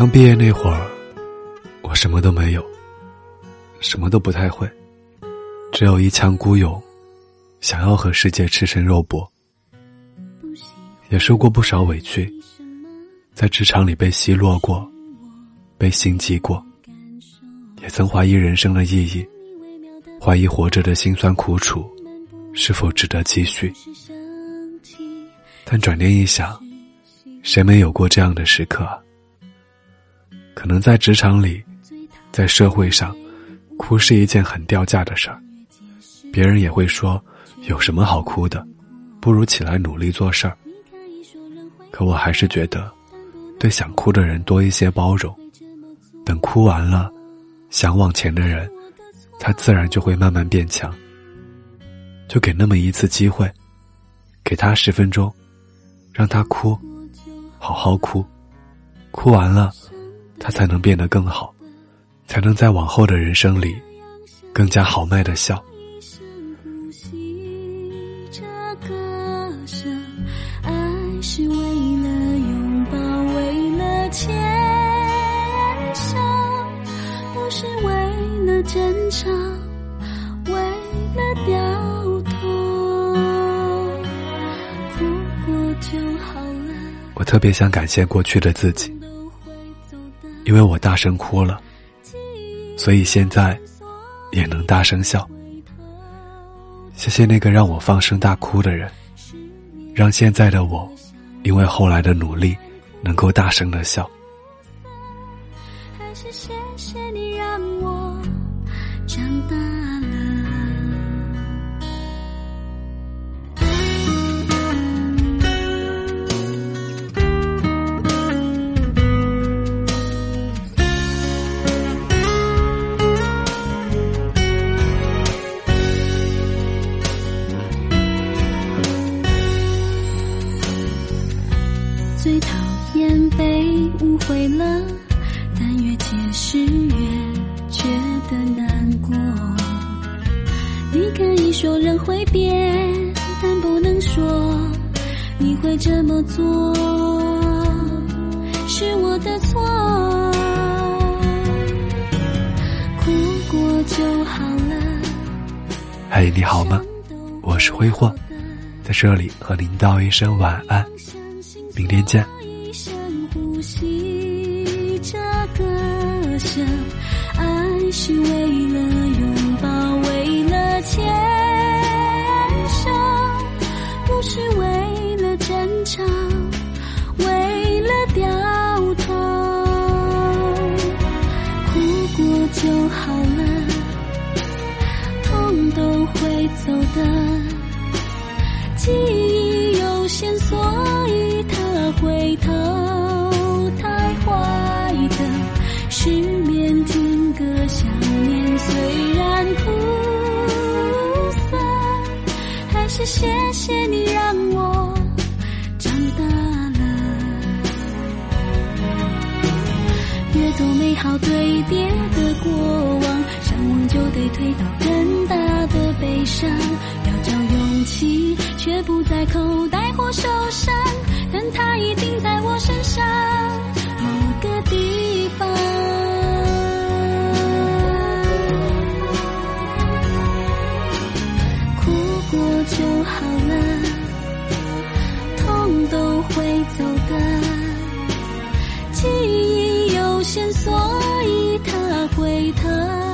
刚毕业那会儿，我什么都没有，什么都不太会，只有一腔孤勇，想要和世界赤身肉搏。也受过不少委屈，在职场里被奚落过，被心机过，也曾怀疑人生的意义，怀疑活着的辛酸苦楚是否值得继续。但转念一想，谁没有过这样的时刻啊？可能在职场里，在社会上，哭是一件很掉价的事儿。别人也会说，有什么好哭的，不如起来努力做事儿。可我还是觉得，对想哭的人多一些包容。等哭完了，想往前的人，他自然就会慢慢变强。就给那么一次机会，给他十分钟，让他哭，好好哭，哭完了。他才能变得更好，才能在往后的人生里，更加豪迈的笑。一声呼吸。这歌声爱是为了拥抱，为了牵手，不是为了争吵，为了掉头。哭过就好了。我特别想感谢过去的自己。因为我大声哭了，所以现在也能大声笑。谢谢那个让我放声大哭的人，让现在的我，因为后来的努力，能够大声的笑。最讨厌被误会了，但越解释越觉得难过。你可以说人会变，但不能说你会这么做，是我的错。哭过就好了。嘿，你好吗？我是挥霍，在这里和您道一声晚安，明天见。爱是为了拥抱，为了牵手，不是为了争吵，是谢谢你让我长大了。越多美好堆叠的过往，向往就得推到更大的悲伤。要找勇气，却不在口袋或手好了，痛都会走的。记忆有限，所以它会疼。